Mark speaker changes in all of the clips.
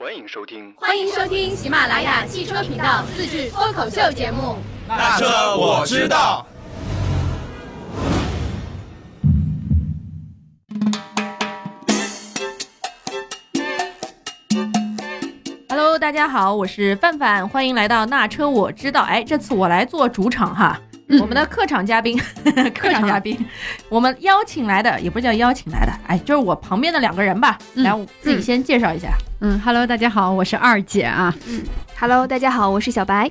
Speaker 1: 欢迎收听。
Speaker 2: 欢迎收听喜马拉雅汽车频道自制脱口秀节目。
Speaker 3: 那车我知道。
Speaker 4: Hello，大家好，我是范范，欢迎来到那车我知道。哎，这次我来做主场哈，我们的 客场嘉宾，客场嘉宾，我们邀请来的也不是叫邀请来的，哎，就是我旁边的两个人吧，来，我自己先介绍一下。
Speaker 5: 嗯，Hello，大家好，我是二姐啊。
Speaker 2: Hello，大家好，我是小白。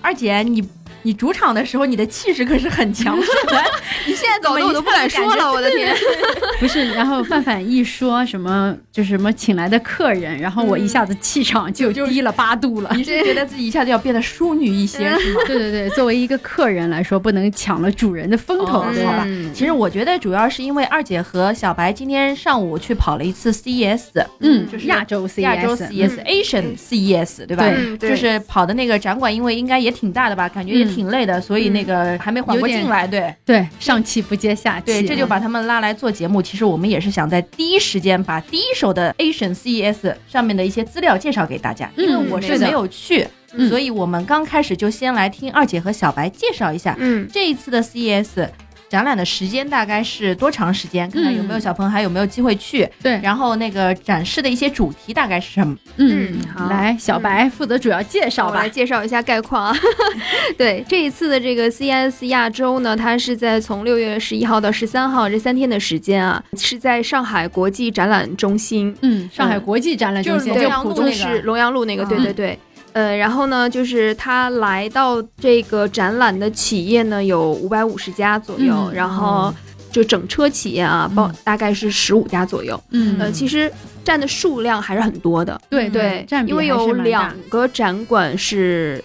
Speaker 4: 二姐，你你主场的时候，你的气势可是很强势的，你现在
Speaker 2: 搞得我都不敢说了，我的天！
Speaker 5: 不是，然后范范一说什么就是什么请来的客人，然后我一下子气场就低了八度了。
Speaker 4: 你是觉得自己一下子要变得淑女一些是吗？
Speaker 5: 对对对，作为一个客人来说，不能抢了主人的风头，
Speaker 4: 哦
Speaker 5: 对吧？
Speaker 2: 嗯
Speaker 4: 其实我觉得主要是因为二姐和小白今天上午去跑了一次 CES，
Speaker 5: 嗯，
Speaker 4: 就是
Speaker 5: 亚洲 CES，
Speaker 4: 亚洲 CES、Asian CES，对吧？
Speaker 5: 对
Speaker 4: 就是跑的那个展馆，因为应该也挺大的吧，感觉也挺累的，所以那个还没缓过劲来。对
Speaker 5: 对，上气不接下气。
Speaker 4: 对，这就把他们拉来做节目。其实我们也是想在第一时间把第一手的 Asian CES 上面的一些资料介绍给大家，因为我是没有去，
Speaker 5: 嗯
Speaker 4: 所以我们刚开始就先来听二姐和小白介绍一下
Speaker 2: 嗯，
Speaker 4: 这一次的 CES。展览的时间大概是多长时间？看看有没有小朋友还有没有机会去。
Speaker 5: 对，
Speaker 4: 然后那个展示的一些主题大概是什么？
Speaker 5: 嗯
Speaker 2: 嗯，好
Speaker 5: 来，小白负责主要介绍吧
Speaker 2: 我来。介绍一下概况啊。对，这一次的这个 CES 亚洲呢，它是在从六月十一号到十三号这三天的时间啊，是在上海国际展览中心，
Speaker 5: 嗯，上海国际展览中心
Speaker 4: 就是
Speaker 2: 龙，
Speaker 4: 阳路那个
Speaker 2: 是龙阳路那个，对
Speaker 4: 嗯
Speaker 2: 对对。呃，然后呢，就是他来到这个展览的企业呢有五百五十家左右，
Speaker 5: 嗯。
Speaker 2: 然后就整车企业啊，包
Speaker 4: 嗯。
Speaker 2: 大概是十五家左右。
Speaker 5: 嗯。
Speaker 2: 呃，其实占的数量还是很多的，
Speaker 5: 对
Speaker 2: 对，
Speaker 5: 占
Speaker 2: 因为有两个展馆是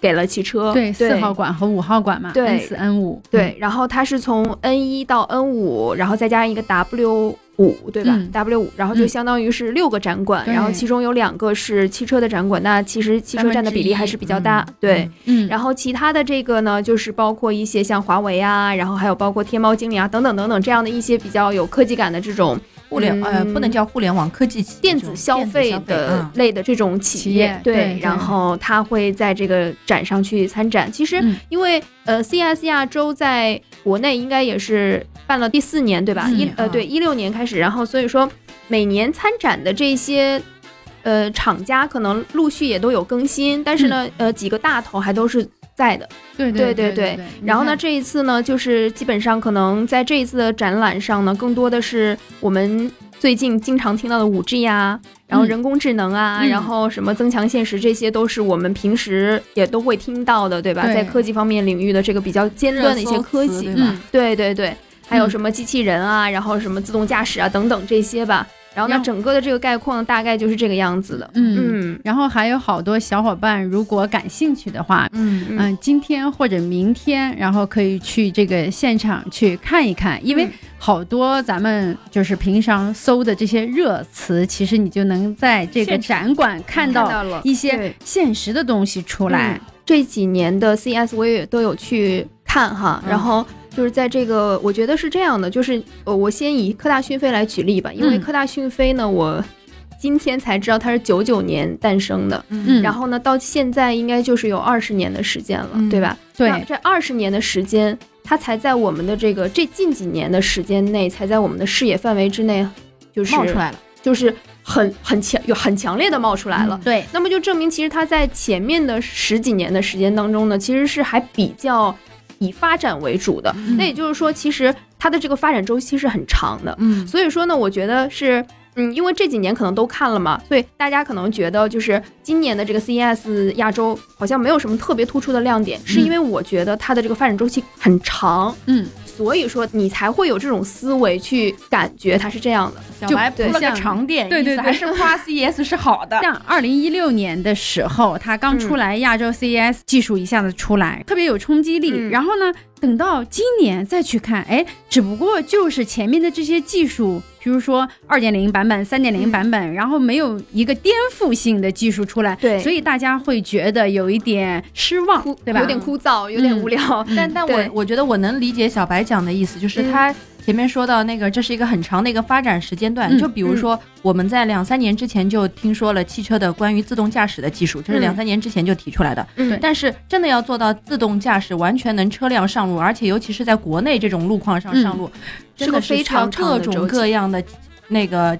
Speaker 2: 给了汽车，
Speaker 5: 对四号馆和五号馆嘛
Speaker 2: 对
Speaker 5: ，N 四 N 五，
Speaker 2: 对，然后它是从 N 一到 N 五，然后再加上一个 W 五，对吧、
Speaker 5: 嗯。
Speaker 2: W 五，然后就
Speaker 5: 嗯。
Speaker 2: 相当于是六个展馆，
Speaker 5: 对。
Speaker 2: 然后其中有两个是汽车的展馆，那其实汽车占的比例还是比较大，
Speaker 4: 嗯。
Speaker 2: 对。
Speaker 5: 嗯，
Speaker 2: 然后其他的这个呢，就是包括一些像华为啊，然后还有包括天猫精灵啊等等等等这样的一些比较有科技感的这种
Speaker 4: 互联、呃，
Speaker 2: 嗯
Speaker 4: 不能叫互联网科技企业
Speaker 2: 电子消费的
Speaker 4: 嗯
Speaker 2: 类的这种企
Speaker 5: 企业对对
Speaker 2: 然后他会在这个展上去参展。其实
Speaker 5: 嗯
Speaker 2: 因为呃，CES 亚洲在国内应该也是办了第四年，对吧？一呃对，一六年开始，然后所以说每年参展的这些。呃，厂家可能陆续也都有更新，但是呢，呃，几个大头还都是在的。
Speaker 5: 对
Speaker 2: 对
Speaker 5: 对。
Speaker 2: 然后呢，这一次呢，就是基本上可能在这一次的展览上呢，更多的是我们最近经常听到的五 G 啊，然后
Speaker 5: 嗯
Speaker 2: 人工智能啊，
Speaker 5: 嗯
Speaker 2: 然后什么增强现实，这些都是我们平时也都会听到的，对吧？
Speaker 5: 对
Speaker 2: 在科技方面领域的这个比较尖端的一些科技，
Speaker 4: 对
Speaker 5: 嗯
Speaker 2: 对对对，还有
Speaker 5: 嗯
Speaker 2: 什么机器人啊，然后什么自动驾驶啊等等这些吧。然后呢，整个的这个概况大概就是这个样子的。
Speaker 5: 嗯，
Speaker 2: 嗯。
Speaker 5: 然后还有好多小伙伴，如果感兴趣的话，
Speaker 4: 嗯
Speaker 2: 嗯。
Speaker 5: 嗯，今天或者明天，然后可以去这个现场去看一看，因为
Speaker 2: 嗯。
Speaker 5: 好多咱们就是平常搜的这些热词，其实你就能在这个 展馆看到
Speaker 2: 了
Speaker 5: 一些现实的东西出来。
Speaker 2: 这几年的 CES 我也都有去看哈，
Speaker 5: 嗯。
Speaker 2: 然后就是在这个，我觉得是这样的，就是呃，我先以科大讯飞来举例吧，因为
Speaker 5: 嗯
Speaker 2: 科大讯飞呢，我今天才知道它是九九年诞生的，
Speaker 5: 嗯，
Speaker 2: 然后呢，到现在应该就是有二十年的时间了，
Speaker 4: 嗯
Speaker 2: 对吧？
Speaker 5: 对
Speaker 2: 这二十年的时间，它才在我们的这个这近几年的时间内，才在我们的视野范围之内，就是
Speaker 4: 冒出来了，
Speaker 2: 就是很很强有很强烈的冒出来了。
Speaker 5: 对，
Speaker 2: 那么就证明，其实它在前面的十几年的时间当中呢，其实是还比较以发展为主的。那也就是说，其实它的这个发展周期是很长的。
Speaker 4: 嗯
Speaker 2: 所以说呢，我觉得是。嗯，因为这几年可能都看了嘛，所以大家可能觉得就是今年的这个 CES 亚洲好像没有什么特别突出的亮点，是因为我觉得它的这个发展周期很长，
Speaker 5: 嗯，
Speaker 2: 所以说你才会有这种思维去感觉它是这样的。
Speaker 4: 小白铺了个
Speaker 5: 像
Speaker 4: 长点，
Speaker 5: 对对对
Speaker 4: 还是 夸 CES 是好的。
Speaker 5: 像二零一六年的时候，它刚出来亚洲 CES 技术一下子出来，特别有冲击力。
Speaker 2: 嗯
Speaker 5: 然后呢，等到今年再去看，哎，只不过就是前面的这些技术比如说二点零版本、三点零版本，然后没有一个颠覆性的技术出来，
Speaker 2: 对。
Speaker 5: 所以大家会觉得有一点失望，对吧？
Speaker 2: 有点枯燥，有点无聊。
Speaker 4: 但但我我觉得我能理解小白讲的意思，就是
Speaker 2: 嗯。
Speaker 4: 他前面说到那个，这是一个很长的一个发展时间段。
Speaker 5: 嗯
Speaker 4: 就比如说，我们在两三年之前就听说了汽车的关于自动驾驶的技术，这是
Speaker 2: 嗯
Speaker 4: 两三年之前就提出来的。
Speaker 2: 嗯
Speaker 4: 但是真的要做到自动驾驶，完全能车辆上路，而且尤其是在国内这种路况上上路，真的
Speaker 2: 非常
Speaker 4: 各种各样的那个。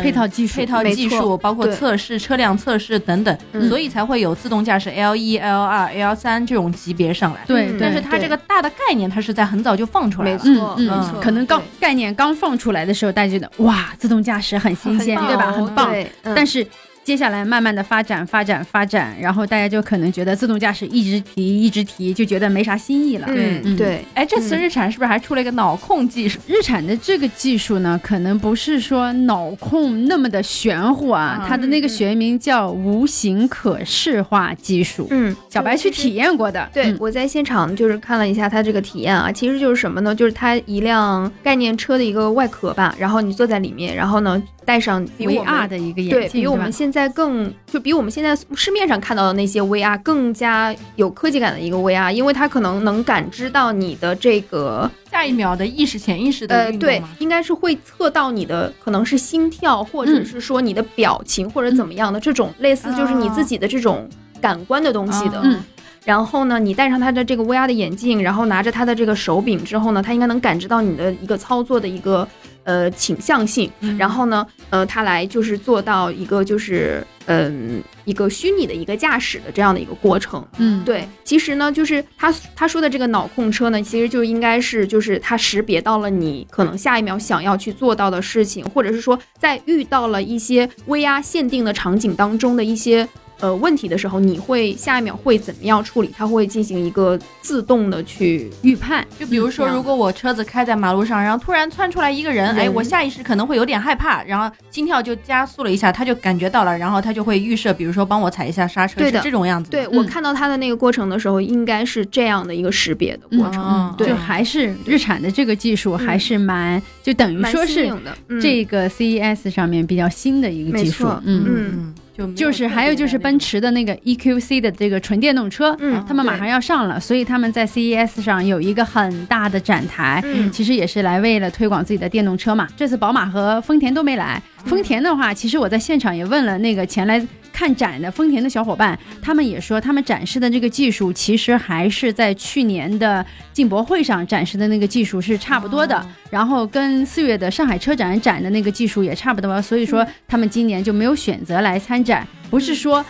Speaker 4: 嗯
Speaker 5: 配套技术
Speaker 4: 配套技术，包括测试、车辆测试等等，
Speaker 2: 嗯
Speaker 4: 所以才会有自动驾驶 L 一、L 二、L 三这种级别上来。
Speaker 5: 对，
Speaker 4: 但是它这个大的概念，它是在很早就放出来了。
Speaker 2: 没错，
Speaker 5: 嗯
Speaker 2: 没错，
Speaker 5: 可能刚概念刚放出来的时候，大家觉得哇，自动驾驶很新鲜，对吧？很棒。但是接下来慢慢的发展、发展、发展，然后大家就可能觉得自动驾驶一直提、一直提，就觉得没啥新意了。
Speaker 4: 对
Speaker 5: 嗯
Speaker 2: 对，
Speaker 4: 哎，这次
Speaker 2: 嗯
Speaker 4: 日产是不是还出了一个脑控技术？
Speaker 5: 日产的这个技术呢，可能不是说脑控那么的玄乎啊，
Speaker 4: 嗯
Speaker 5: 它的那个学名叫无形可视化技术。
Speaker 2: 嗯，
Speaker 5: 小白去体验过的，
Speaker 2: 对，
Speaker 5: 嗯
Speaker 2: 我在现场就是看了一下它这个体验啊，其实就是什么呢？就是它一辆概念车的一个外壳吧，然后你坐在里面，然后呢戴上
Speaker 5: VR 的一个眼镜，是吧
Speaker 2: 比我们现在更就比我们现在市面上看到的那些 VR 更加有科技感的一个 VR，因为它可能能感知到你的这个
Speaker 4: 下一秒的意识、潜意识的
Speaker 2: 呃，对应该是会测到你的可能是心跳，或者
Speaker 5: 嗯
Speaker 2: 是说你的表情或者怎么样的这种类似就是你自己的这种感官的东西的。
Speaker 4: 嗯
Speaker 5: 嗯
Speaker 2: 然后呢，你戴上它的这个 VR 的眼镜，然后拿着它的这个手柄之后呢，它应该能感知到你的一个操作的一个呃倾向性。
Speaker 4: 嗯
Speaker 2: 然后呢，呃，它来就是做到一个就是嗯、一个虚拟的一个驾驶的这样的一个过程。
Speaker 5: 嗯，
Speaker 2: 对，其实呢，就是他他说的这个脑控车呢，其实就应该是就是它识别到了你可能下一秒想要去做到的事情，或者是说在遇到了一些 VR 限定的场景当中的一些呃问题的时候，你会下一秒会怎么样处理？它会进行一个自动的去
Speaker 5: 预判，
Speaker 4: 就比如说，
Speaker 2: 嗯
Speaker 4: 如果我车子开在马路上，然后突然窜出来一个人，哎，我下意识可能会有点害怕，然后心跳就加速了一下，他就感觉到了，然后他就会预设，比如说帮我踩一下刹车，
Speaker 2: 对的。
Speaker 4: 是这种样子。
Speaker 2: 对，
Speaker 5: 嗯。
Speaker 2: 我看到他的那个过程的时候，应该是这样的一个识别的过程，
Speaker 4: 嗯
Speaker 2: 对。
Speaker 5: 就还是日产的这个技术还是蛮，就等于
Speaker 2: 蛮
Speaker 5: 说是这个 CES 上面比较新的一个技术。
Speaker 2: 没错，
Speaker 5: 嗯。
Speaker 2: 嗯
Speaker 4: 嗯，就
Speaker 5: 就是还有就是奔驰的那个 EQC 的这个纯电动车，
Speaker 2: 嗯，
Speaker 5: 他们马上要上了，所以他们在 CES 上有一个很大的展台，
Speaker 2: 嗯
Speaker 5: 其实也是来为了推广自己的电动车嘛。这次宝马和丰田都没来，
Speaker 2: 嗯
Speaker 5: 丰田的话，其实我在现场也问了那个前来看展的丰田的小伙伴，他们也说他们展示的这个技术其实还是在去年的进博会上展示的那个技术是差不多的，
Speaker 4: 哦
Speaker 5: 然后跟四月的上海车展展的那个技术也差不多，所以说他们今年就没有选择来参展，不是说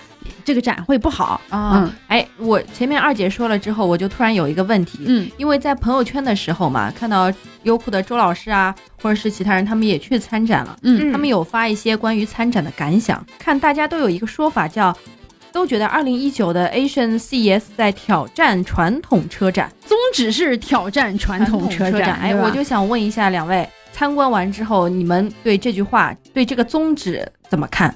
Speaker 5: 这个展会不好，
Speaker 4: 啊。
Speaker 5: 嗯，
Speaker 4: 哎，我前面二姐说了之后，我就突然有一个问题，
Speaker 5: 嗯。
Speaker 4: 因为在朋友圈的时候嘛，看到优酷的周老师啊，或者是其他人，他们也去参展了，
Speaker 5: 嗯。
Speaker 2: 嗯
Speaker 4: 他们有发一些关于参展的感想，看大家都有一个说法叫。都觉得二零一九的 Asian CES 在挑战传统车展，
Speaker 5: 宗旨是挑战传统车展，
Speaker 4: 哎，我就想问一下两位，参观完之后，你们对这句话，对这个宗旨怎么看？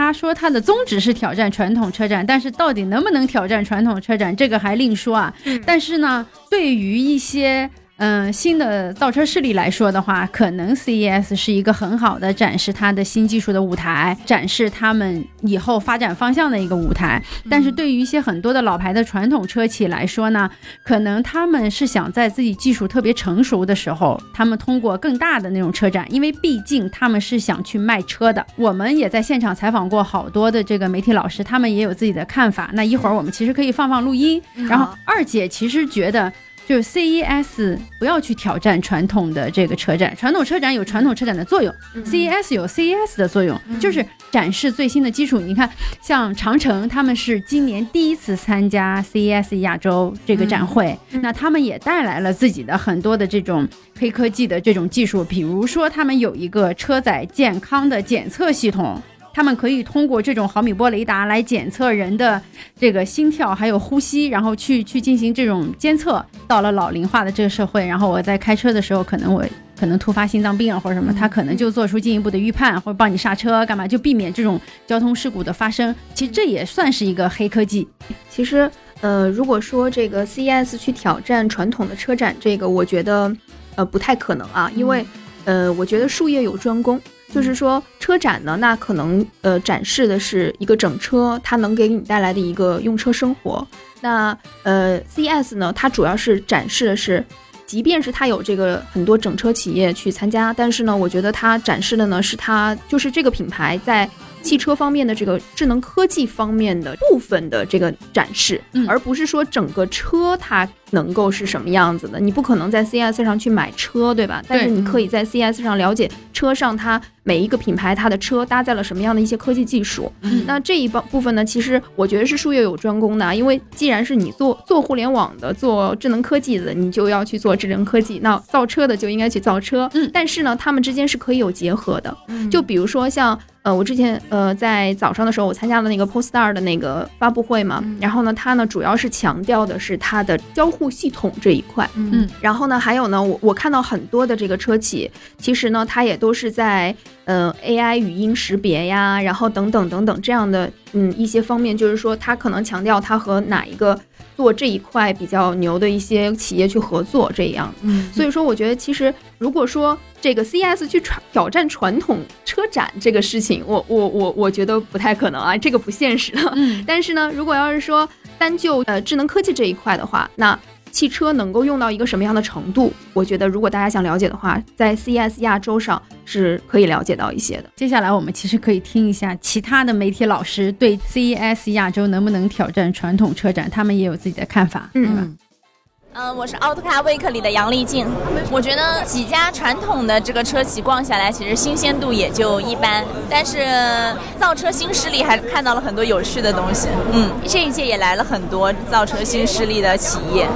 Speaker 5: 他说他的宗旨是挑战传统车展，但是到底能不能挑战传统车展，这个还另说啊。
Speaker 2: 嗯
Speaker 5: 但是呢，对于一些嗯、新的造车势力来说的话，可能 CES 是一个很好的展示它的新技术的舞台，展示他们以后发展方向的一个舞台。但是对于一些很多的老牌的传统车企来说呢，可能他们是想在自己技术特别成熟的时候，他们通过更大的那种车展，因为毕竟他们是想去卖车的。我们也在现场采访过好多的这个媒体老师，他们也有自己的看法。那一会儿我们其实可以放放录音。然后二姐其实觉得。就是 CES 不要去挑战传统的这个车展，传统车展有传统车展的作用、
Speaker 2: 嗯。
Speaker 5: C e s 有 CES 的作用，就是展示最新的技术。你看，像长城他们是今年第一次参加 CES 亚洲这个展会，
Speaker 2: 嗯。
Speaker 5: 那他们也带来了自己的很多的这种黑科技的这种技术，比如说他们有一个车载健康的检测系统。他们可以通过这种毫米波雷达来检测人的这个心跳还有呼吸，然后去去进行这种监测。到了老龄化的这个社会，然后我在开车的时候，可能我可能突发心脏病啊或者什么，他可能就做出进一步的预判，或者帮你刹车干嘛，就避免这种交通事故的发生。其实这也算是一个黑科技。
Speaker 2: 其实，呃，如果说这个 CES 去挑战传统的车展，这个我觉得，呃，不太可能啊，因为。呃，我觉得术业有专攻，就是说车展呢，那可能呃展示的是一个整车，它能给你带来的一个用车生活。那呃，CES 呢，它主要是展示的是，即便是它有这个很多整车企业去参加，但是呢，我觉得它展示的呢是它就是这个品牌在。汽车方面的这个智能科技方面的部分的这个展示，
Speaker 5: 嗯
Speaker 2: 而不是说整个车它能够是什么样子的。你不可能在 CS 上去买车，对吧？但是你可以在 CS 上了解车上它每一个品牌它的车搭载了什么样的一些科技技术。
Speaker 5: 嗯
Speaker 2: 那这一部部分呢，其实我觉得是术业有专攻的啊，因为既然是你做做互联网的、做智能科技的，你就要去做智能科技；那造车的就应该去造车。
Speaker 5: 嗯
Speaker 2: 但是呢，他们之间是可以有结合的。
Speaker 4: 嗯
Speaker 2: 就比如说像呃，我之前呃在早上的时候，我参加了那个 Polestar 的那个发布会嘛，
Speaker 4: 嗯
Speaker 2: 然后呢，它呢主要是强调的是它的交互系统这一块。
Speaker 4: 嗯
Speaker 2: 然后呢，还有呢，我我看到很多的这个车企，其实呢，它也都是在呃 AI 语音识别呀，然后等等等等这样的嗯一些方面，就是说它可能强调它和哪一个做这一块比较牛的一些企业去合作这样。
Speaker 4: 嗯
Speaker 2: 所以说，我觉得其实如果说这个 CES 去传挑战传统车展这个事情，我我我我觉得不太可能啊，这个不现实的。
Speaker 5: 嗯
Speaker 2: 但是呢，如果要是说单就呃智能科技这一块的话，那汽车能够用到一个什么样的程度？我觉得如果大家想了解的话，在 CES 亚洲上是可以了解到一些的。
Speaker 5: 接下来我们其实可以听一下其他的媒体老师对 CES 亚洲能不能挑战传统车展，他们也有自己的看法。
Speaker 2: 嗯
Speaker 4: 嗯，
Speaker 1: 我是奥特卡 Week 里的杨丽静。我觉得几家传统的这个车企逛下来，其实新鲜度也就一般，但是造车新势力还看到了很多有趣的东西。嗯，这一届也来了很多造车新势力的企业，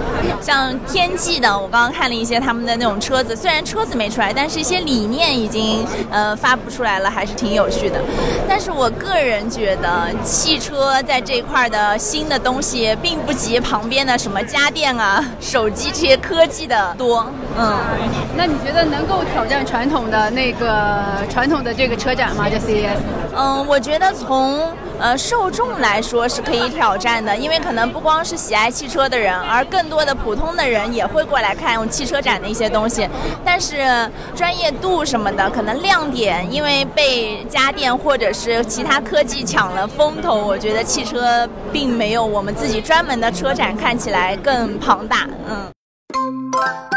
Speaker 1: 像天际的，我刚刚看了一些他们的那种车子，虽然车子没出来，但是一些理念已经呃发布出来了，还是挺有趣的。但是我个人觉得，汽车在这一块的新的东西，并不及旁边的什么家电啊、手机这些科技的多。嗯，
Speaker 5: 那你觉得能够挑战传统的那个传统的这个车展吗？这 E CES？
Speaker 1: 嗯，我觉得从呃受众来说是可以挑战的，因为可能不光是喜爱汽车的人，而更多的普通的人也会过来看汽车展的一些东西。但是专业度什么的，可能亮点因为被家电或者是其他科技抢了风头，我觉得汽车并没有我们自己专门的车展看起来更庞大。嗯。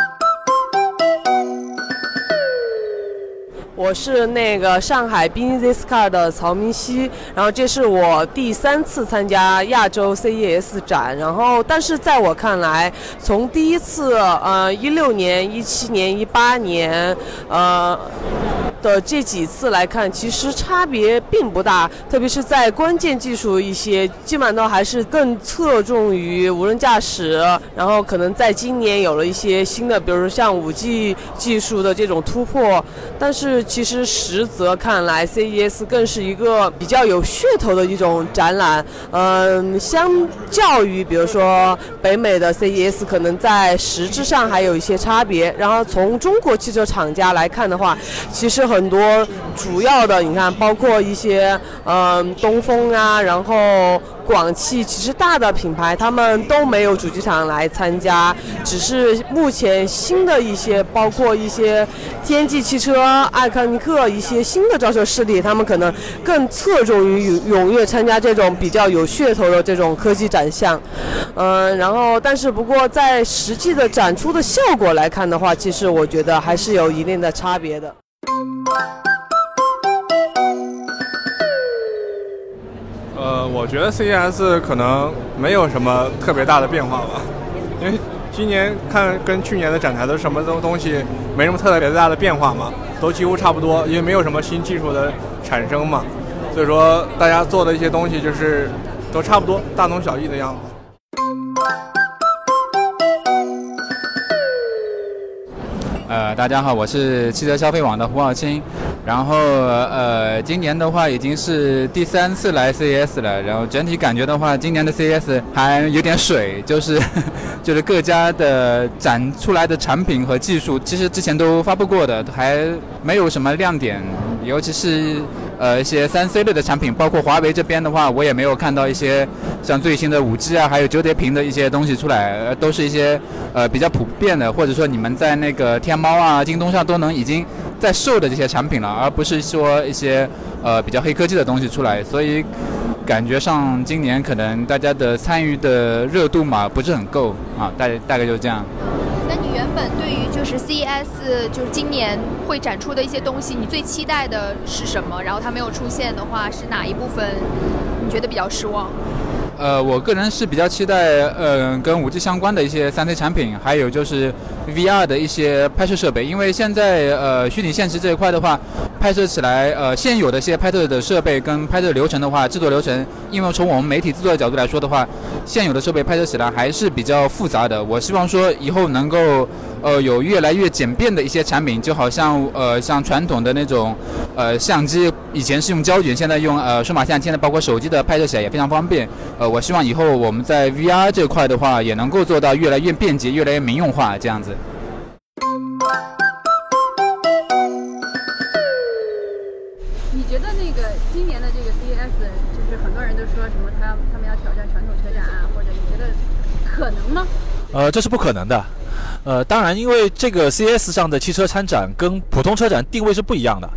Speaker 6: 我是那个上海 Business Car 的曹明熙，然后这是我第三次参加亚洲 CES 展，然后但是在我看来，从第一次呃一六年、一七年、一八年呃的这几次来看，其实差别并不大，特别是在关键技术一些，基本上都还是更侧重于无人驾驶，然后可能在今年有了一些新的，比如说像五 G 技术的这种突破，但是其实实则看来，CES 更是一个比较有噱头的一种展览。嗯，相较于比如说北美的 CES，可能在实质上还有一些差别。然后从中国汽车厂家来看的话，其实很多主要的，你看，包括一些嗯东风啊，然后。广汽其实大的品牌他们都没有主机厂来参加，只是目前新的一些，包括一些天际汽车、艾康尼克一些新的造车势力，他们可能更侧重于踊跃参加这种比较有噱头的这种科技展项。嗯，然后但是不过在实际的展出的效果来看的话，其实我觉得还是有一定的差别的。
Speaker 7: 我觉得 CES 可能没有什么特别大的变化吧，因为今年看跟去年的展台的什么东东西没什么特别大的变化嘛，都几乎差不多，因为没有什么新技术的产生嘛，所以说大家做的一些东西就是都差不多，大同小异的样子。
Speaker 8: 呃，大家好，我是汽车消费网的胡小青。然后呃，今年的话已经是第三次来 CS 了。然后整体感觉的话，今年的 CS 还有点水，就是 就是各家的展出来的产品和技术，其实之前都发布过的，还没有什么亮点。尤其是呃一些三 C 类的产品，包括华为这边的话，我也没有看到一些像最新的五 G 啊，还有折叠屏的一些东西出来，都是一些呃比较普遍的，或者说你们在那个天猫啊、京东上都能已经在售的这些产品了，而不是说一些呃比较黑科技的东西出来，所以感觉上今年可能大家的参与的热度嘛不是很够啊，大大概就是这样。
Speaker 2: 那你原本对于就是 CES 就是今年会展出的一些东西，你最期待的是什么？然后它没有出现的话，是哪一部分你觉得比较失望？
Speaker 8: 呃，我个人是比较期待，呃，跟五 G 相关的一些三 C 产品，还有就是 VR 的一些拍摄设备。因为现在呃，虚拟现实这一块的话，拍摄起来，呃，现有的一些拍摄的设备跟拍摄流程的话，制作流程，因为从我们媒体制作的角度来说的话，现有的设备拍摄起来还是比较复杂的。我希望说以后能够，呃，有越来越简便的一些产品，就好像呃，像传统的那种，呃，相机以前是用胶卷，现在用呃数码相机，现在包括手机的拍摄起来也非常方便。呃，我希望以后我们在 VR 这块的话，也能够做到越来越便捷、越来越民用化这样子。
Speaker 5: 都说什么他他们要挑战传统车展啊，或者你觉得可能吗？
Speaker 9: 呃，这是不可能的。呃，当然，因为这个 C S 上的汽车参展跟普通车展定位是不一样的。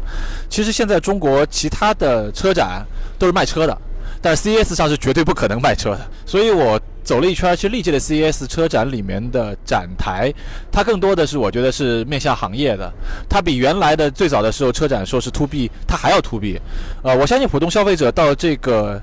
Speaker 9: 其实现在中国其他的车展都是卖车的，但 C S 上是绝对不可能卖车的。所以我。走了一圈，其实历届的 CES 车展里面的展台，它更多的是我觉得是面向行业的，它比原来的最早的时候车展说是 To B，它还要 To B。呃，我相信普通消费者到这个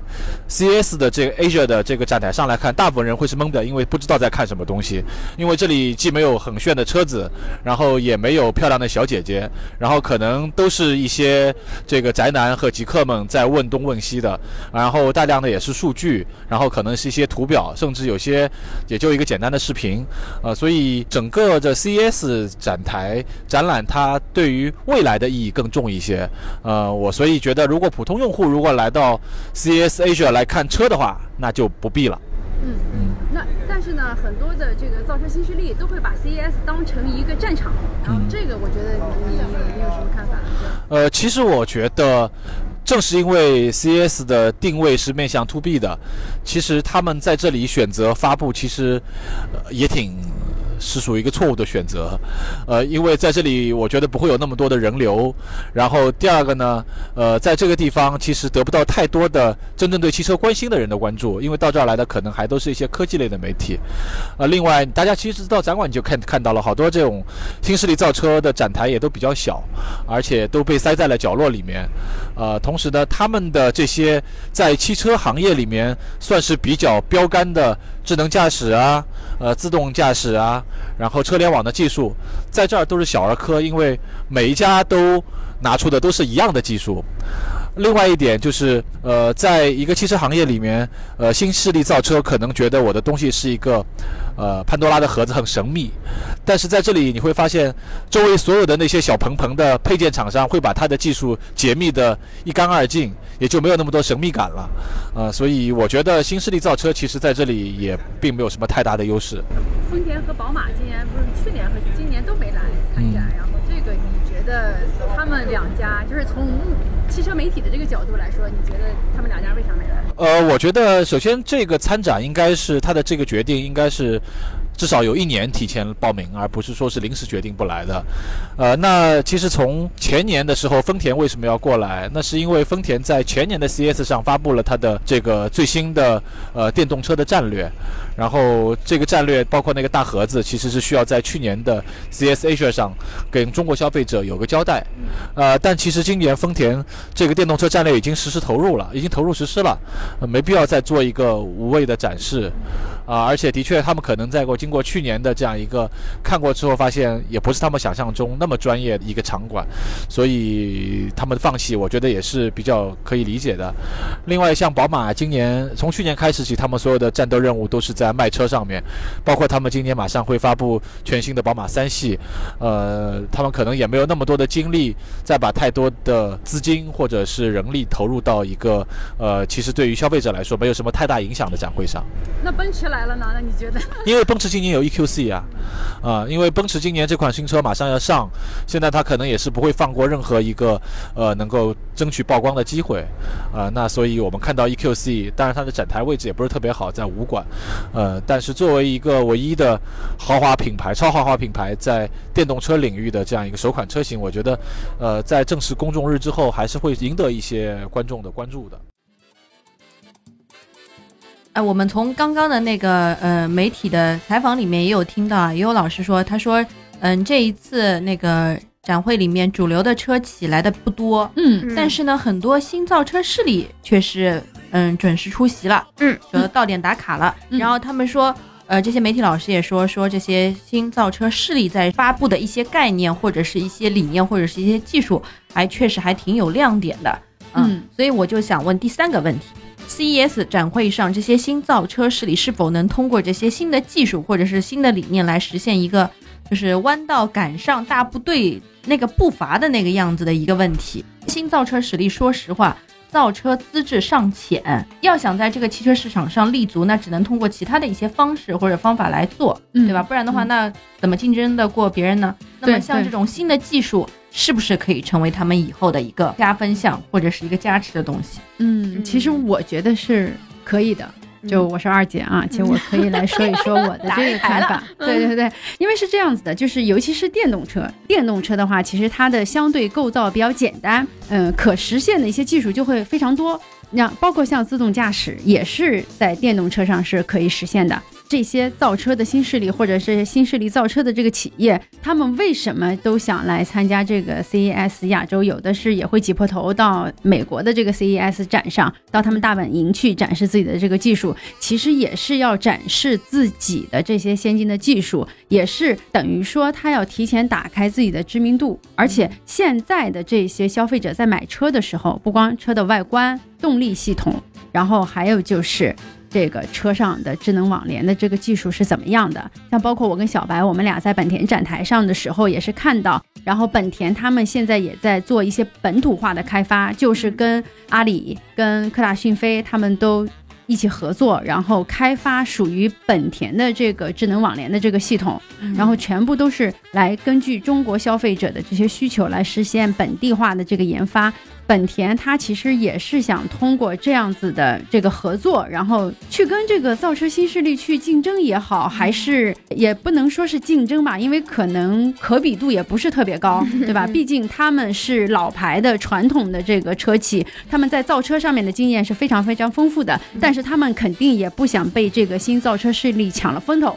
Speaker 9: CES 的这个 Asia 的这个展台上来看，大部分人会是懵的，因为不知道在看什么东西，因为这里既没有很炫的车子，然后也没有漂亮的小姐姐，然后可能都是一些这个宅男和极客们在问东问西的，然后大量的也是数据，然后可能是一些图表，甚至有些也就一个简单的视频，呃，所以整个这 CES 展台展览，它对于未来的意义更重一些。呃，我所以觉得，如果普通用户如果来到 CES Asia 来看车的话，那就不必了。
Speaker 5: 嗯嗯。那但是呢，很多的这个造车新势力都会把 CES 当成一个战场，然后这个我觉得你你你有什么看法？
Speaker 9: 呃，其实我觉得。正是因为 C S 的定位是面向 To B 的，其实他们在这里选择发布，其实也挺。是属于一个错误的选择，呃，因为在这里我觉得不会有那么多的人流。然后第二个呢，呃，在这个地方其实得不到太多的真正对汽车关心的人的关注，因为到这儿来的可能还都是一些科技类的媒体。呃，另外大家其实到展馆就看看到了好多这种新势力造车的展台也都比较小，而且都被塞在了角落里面。呃，同时呢，他们的这些在汽车行业里面算是比较标杆的智能驾驶啊，呃，自动驾驶啊。然后车联网的技术在这儿都是小儿科，因为每一家都拿出的都是一样的技术。另外一点就是，呃，在一个汽车行业里面，呃，新势力造车可能觉得我的东西是一个，呃，潘多拉的盒子很神秘，但是在这里你会发现，周围所有的那些小棚棚的配件厂商会把它的技术解密的一干二净，也就没有那么多神秘感了，呃，所以我觉得新势力造车其实在这里也并没有什么太大的优势。
Speaker 5: 丰田和宝马今年不是去年和今年都没来参展，然后这个你觉得他们两家就是从？汽车媒体的这个角度来说，你觉得他们两家为啥没来？
Speaker 9: 呃，我觉得首先这个参展应该是他的这个决定应该是。至少有一年提前报名，而不是说是临时决定不来的。呃，那其实从前年的时候，丰田为什么要过来？那是因为丰田在前年的 CS 上发布了它的这个最新的呃电动车的战略，然后这个战略包括那个大盒子，其实是需要在去年的 Asia 上跟中国消费者有个交代。呃，但其实今年丰田这个电动车战略已经实施投入了，已经投入实施了，没必要再做一个无谓的展示。啊，而且的确，他们可能在过经过去年的这样一个看过之后，发现也不是他们想象中那么专业的一个场馆，所以他们的放弃，我觉得也是比较可以理解的。另外，像宝马今年从去年开始起，他们所有的战斗任务都是在卖车上面，包括他们今年马上会发布全新的宝马三系，呃，他们可能也没有那么多的精力再把太多的资金或者是人力投入到一个呃，其实对于消费者来说没有什么太大影响的展会上。
Speaker 5: 那奔驰来。了呢？那你觉得？
Speaker 9: 因为奔驰今年有 EQC 啊，啊，因为奔驰今年这款新车马上要上，现在它可能也是不会放过任何一个呃能够争取曝光的机会，啊，那所以我们看到 EQC，当然它的展台位置也不是特别好，在武馆，呃，但是作为一个唯一的豪华品牌、超豪华品牌，在电动车领域的这样一个首款车型，我觉得，呃，在正式公众日之后，还是会赢得一些观众的关注的。
Speaker 4: 哎，我们从刚刚的那个呃媒体的采访里面也有听到啊，也有老师说，他说，嗯，这一次那个展会里面主流的车企来的不多，
Speaker 5: 嗯
Speaker 4: 但是呢，很多新造车势力却是嗯准时出席了，
Speaker 2: 嗯，
Speaker 4: 说到点打卡了。
Speaker 5: 嗯
Speaker 4: 然后他们说，呃，这些媒体老师也说，说这些新造车势力在发布的一些概念或者是一些理念或者是一些技术，还确实还挺有亮点的。
Speaker 5: 嗯，
Speaker 4: 所以我就想问第三个问题。CES 展会上，这些新造车势力是否能通过这些新的技术或者是新的理念来实现一个就是弯道赶上大部队那个步伐的那个样子的一个问题？新造车实力，说实话，造车资质尚浅，要想在这个汽车市场上立足，那只能通过其他的一些方式或者方法来做，
Speaker 5: 嗯
Speaker 4: 对吧？不然的话，
Speaker 5: 嗯
Speaker 4: 那怎么竞争得过别人呢？那么像这种新的技术，是不是可以成为他们以后的一个加分项或者是一个加持的东西？
Speaker 5: 嗯，其实我觉得是可以的。就我是二姐啊，其实我可以来说一说我的 这个看法。对对对，因为是这样子的，就是尤其是电动车，电动车的话，其实它的相对构造比较简单，嗯，可实现的一些技术就会非常多。那包括像自动驾驶，也是在电动车上是可以实现的。这些造车的新势力，或者是新势力造车的这个企业，他们为什么都想来参加这个 CES 亚洲？有的是也会挤破头到美国的这个 CES 展上，到他们大本营去展示自己的这个技术，其实也是要展示自己的这些先进的技术，也是等于说他要提前打开自己的知名度。而且现在的这些消费者在买车的时候，不光车的外观、动力系统，然后还有就是。这个车上的智能网联的这个技术是怎么样的？像包括我跟小白，我们俩在本田展台上的时候也是看到，然后本田他们现在也在做一些本土化的开发，就是跟阿里、跟科大讯飞他们都一起合作，然后开发属于本田的这个智能网联的这个系统，然后全部都是来根据中国消费者的这些需求来实现本地化的这个研发。本田它其实也是想通过这样子的这个合作，然后去跟这个造车新势力去竞争也好，还是也不能说是竞争吧，因为可能可比度也不是特别高，对吧？毕竟他们是老牌的传统的这个车企，他们在造车上面的经验是非常非常丰富的，但是他们肯定也不想被这个新造车势力抢了风头。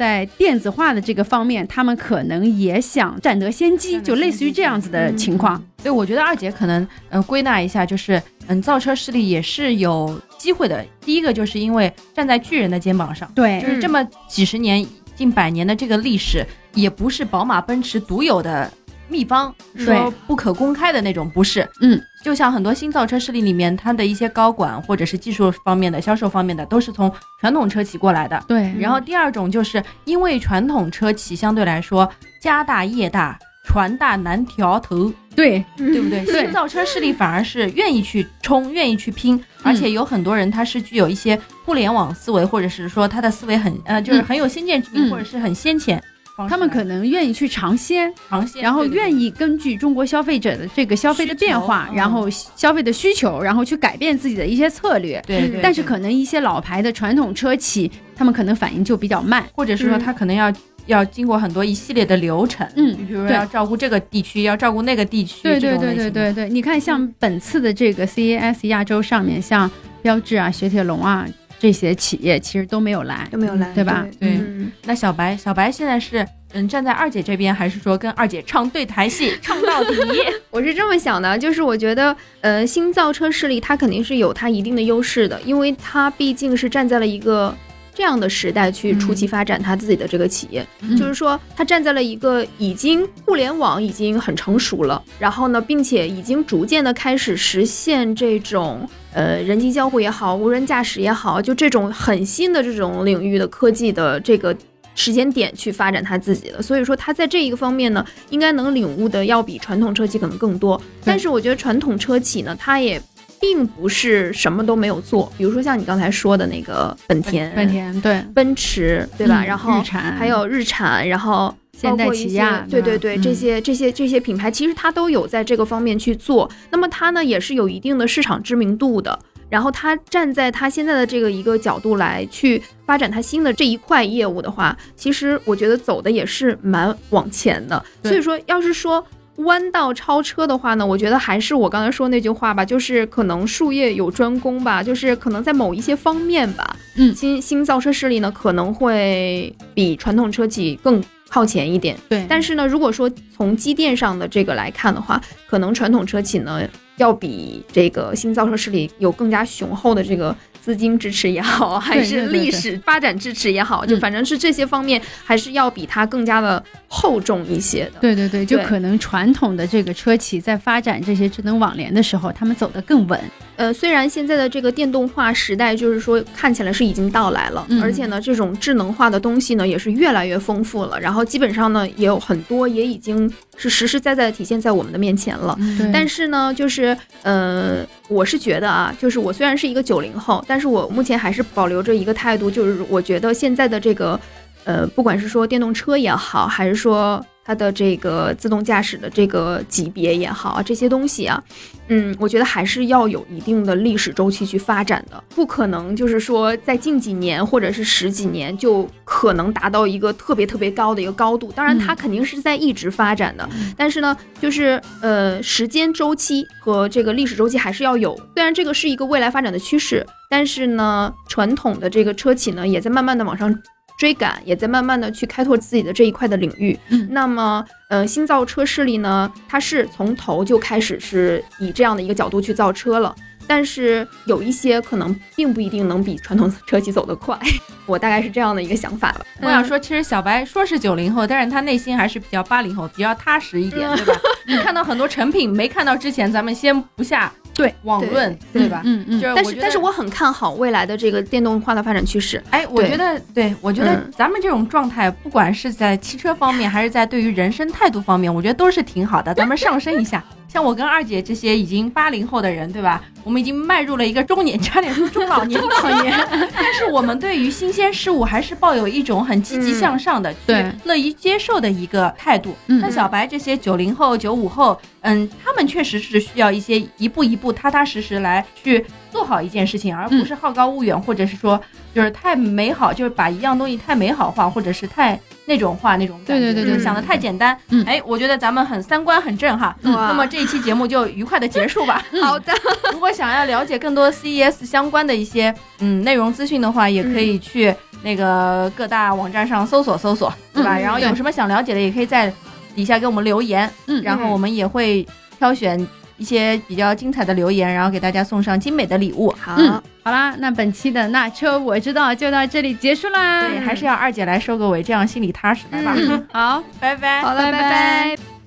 Speaker 5: 在电子化的这个方面，他们可能也想占得先机，就类似于这样子的情况。
Speaker 4: 所以我觉得二姐可能，嗯、归纳一下，就是，嗯，造车势力也是有机会的。第一个就是因为站在巨人的肩膀上，
Speaker 5: 对
Speaker 4: 就是这么几十年、近百年的这个历史，也不是宝马、奔驰独有的秘方，说不可公开的那种，不是。
Speaker 5: 嗯，
Speaker 4: 就像很多新造车势力里面，它的一些高管或者是技术方面的、销售方面的，都是从传统车企过来的。
Speaker 5: 对，
Speaker 4: 然后第二种就是因为传统车企相对来说家大业大，船大难调头，
Speaker 5: 对。
Speaker 4: 对不对？新造车势力反而是愿意去冲，愿意去拼，而且有很多人他是具有一些互联网思维，或者是说他的思维很呃，就是很有先见之明，
Speaker 5: 嗯。
Speaker 4: 或者是很先前。
Speaker 5: 他们可能愿意去尝鲜，
Speaker 4: 尝鲜，
Speaker 5: 然后愿意根据中国消费者的这个消费的变化，
Speaker 4: 嗯
Speaker 5: 然后消费的需求，然后去改变自己的一些策略。
Speaker 4: 对对，对。
Speaker 5: 但是可能一些老牌的传统车企，他们可能反应就比较慢。
Speaker 4: 或者是说他可能要。要经过很多一系列的流程，
Speaker 5: 嗯
Speaker 4: 比如说要照顾这个地区，要照顾那个地区，
Speaker 5: 对对对对对对，你看像本次的这个 CES 亚洲上面，像标致啊、雪铁龙啊这些企业其实都没有来，
Speaker 2: 都没有来，
Speaker 5: 对吧？
Speaker 4: 对
Speaker 2: 嗯
Speaker 4: 那小白，小白现在是嗯站在二姐这边，还是说跟二姐唱对台戏，唱到底？
Speaker 2: 我是这么想的，就是我觉得，呃，新造车势力它肯定是有它一定的优势的，因为它毕竟是站在了一个这样的时代去初期发展他自己的这个企业，
Speaker 5: 嗯
Speaker 2: 就是说他站在了一个已经互联网已经很成熟了，然后呢，并且已经逐渐的开始实现这种呃人机交互也好，无人驾驶也好，就这种很新的这种领域的科技的这个。时间点去发展他自己的，所以说他在这一个方面呢，应该能领悟的要比传统车企可能更多。但是我觉得传统车企呢，它也并不是什么都没有做，比如说像你刚才说的那个本田、
Speaker 5: 本田对
Speaker 2: 奔驰，对吧？
Speaker 5: 嗯
Speaker 2: 然后
Speaker 5: 日产
Speaker 2: 还有日产，然后
Speaker 5: 现代起亚
Speaker 2: 对对对，
Speaker 5: 嗯
Speaker 2: 这些这些这些品牌，其实它都有在这个方面去做。那么它呢，也是有一定的市场知名度的。然后它站在它现在的这个一个角度来去发展它新的这一块业务的话，其实我觉得走的也是蛮往前的。所以说，要是说弯道超车的话呢，我觉得还是我刚才说那句话吧，就是可能术业有专攻吧，就是可能在某一些方面吧，
Speaker 5: 嗯
Speaker 2: 新新造车势力呢可能会比传统车企更靠前一点。
Speaker 5: 对，
Speaker 2: 但是呢，如果说从机电上的这个来看的话，可能传统车企呢要比这个新造车势力有更加雄厚的这个资金支持也好，还是历史发展支持也好，就
Speaker 5: 嗯
Speaker 2: 反正是这些方面还是要比它更加的厚重一些的。
Speaker 5: 对对对，就可能传统的这个车企在发展这些智能网联的时候，他们走得更稳。
Speaker 2: 呃，虽然现在的这个电动化时代，就是说看起来是已经到来了，
Speaker 5: 嗯
Speaker 2: 而且呢，这种智能化的东西呢也是越来越丰富了，然后基本上呢也有很多也已经是实实在在的体现在我们的面前了。
Speaker 5: 对，
Speaker 2: 但是呢，就是呃，我是觉得啊，就是我虽然是一个九零后，但是我目前还是保留着一个态度，就是我觉得现在的这个呃，不管是说电动车也好，还是说它的这个自动驾驶的这个级别也好啊，这些东西啊，嗯，我觉得还是要有一定的历史周期去发展的，不可能就是说在近几年或者是十几年就可能达到一个特别特别高的一个高度。当然，它
Speaker 5: 嗯
Speaker 2: 肯定是在一直发展的，但是呢，就是呃，时间周期和这个历史周期还是要有。虽然这个是一个未来发展的趋势，但是呢，传统的这个车企呢，也在慢慢的往上追赶，也在慢慢的去开拓自己的这一块的领域。
Speaker 5: 嗯
Speaker 2: 那么，呃，新造车势力呢，它是从头就开始是以这样的一个角度去造车了。但是有一些可能并不一定能比传统车企走得快，我大概是这样的一个想法吧。
Speaker 4: 我想说，其实小白说是九零后，但是他内心还是比较八零后，比较踏实一点，对吧？你看到很多成品没看到之前，咱们先不下
Speaker 5: 对
Speaker 4: 网论，
Speaker 2: 对
Speaker 4: 对吧？
Speaker 5: 嗯嗯，
Speaker 2: 但是，但是我很看好未来的这个电动化的发展趋势。
Speaker 4: 哎，我觉得，对我觉得
Speaker 2: 嗯
Speaker 4: 咱们这种状态，不管是在汽车方面，还是在对于人生态度方面，我觉得都是挺好的。咱们上升一下，像我跟二姐这些已经八零后的人，对吧？我们已经迈入了一个中年，差点说中老年老年，但是我们对于新鲜事物还是抱有一种很积极向上的、
Speaker 5: 对
Speaker 4: 去乐于接受的一个态度。
Speaker 5: 嗯
Speaker 4: 那小白这些九零后、九五后，嗯，他们确实是需要一些一步一步、踏踏实实来去做好一件事情，而不是好高骛远，或者是说就是太美好，就是把一样东西太美好化，或者是太那种化那种感觉，
Speaker 5: 对对对
Speaker 2: 对
Speaker 4: 就是想的太简单。
Speaker 5: 嗯
Speaker 4: 哎，我觉得咱们很三观很正哈。
Speaker 2: 哇
Speaker 4: 那么这一期节目就愉快的结束吧。
Speaker 2: 好的，
Speaker 4: 如果想要了解更多 CES 相关的一些嗯内容资讯的话，也可以去那个各大网站上搜索搜索，对吧？
Speaker 2: 嗯
Speaker 4: 然后有什么想了解的，也可以在底下给我们留言，
Speaker 5: 嗯
Speaker 4: 然后我们也会挑选一些比较精彩的留言，然后给大家送上精美的礼物。
Speaker 2: 好，
Speaker 5: 嗯好啦，那本期的那车我知道就到这里结束啦。
Speaker 4: 对，还是要二姐来收个尾，这样心里踏实，来吧。
Speaker 2: 嗯
Speaker 5: 好，
Speaker 4: 拜拜。
Speaker 2: 好了，
Speaker 5: 拜
Speaker 2: 拜
Speaker 5: 拜
Speaker 2: 拜